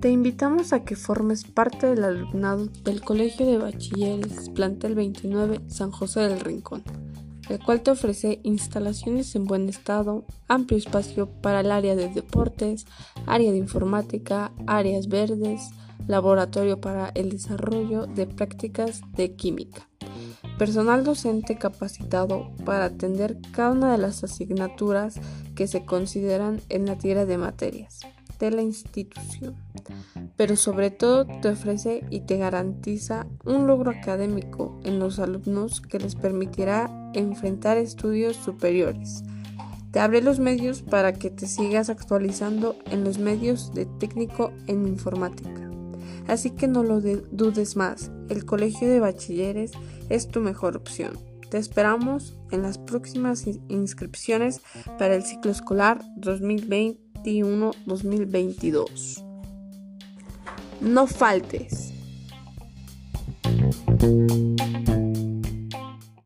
Te invitamos a que formes parte del alumnado del Colegio de Bachilleres Plantel 29 San José del Rincón, el cual te ofrece instalaciones en buen estado, amplio espacio para el área de deportes, área de informática, áreas verdes, laboratorio para el desarrollo de prácticas de química, personal docente capacitado para atender cada una de las asignaturas que se consideran en la tira de materias de la institución, pero sobre todo te ofrece y te garantiza un logro académico en los alumnos que les permitirá enfrentar estudios superiores. Te abre los medios para que te sigas actualizando en los medios de técnico en informática. Así que no lo dudes más, el Colegio de Bachilleres es tu mejor opción. Te esperamos en las próximas inscripciones para el ciclo escolar 2021-2022. No faltes.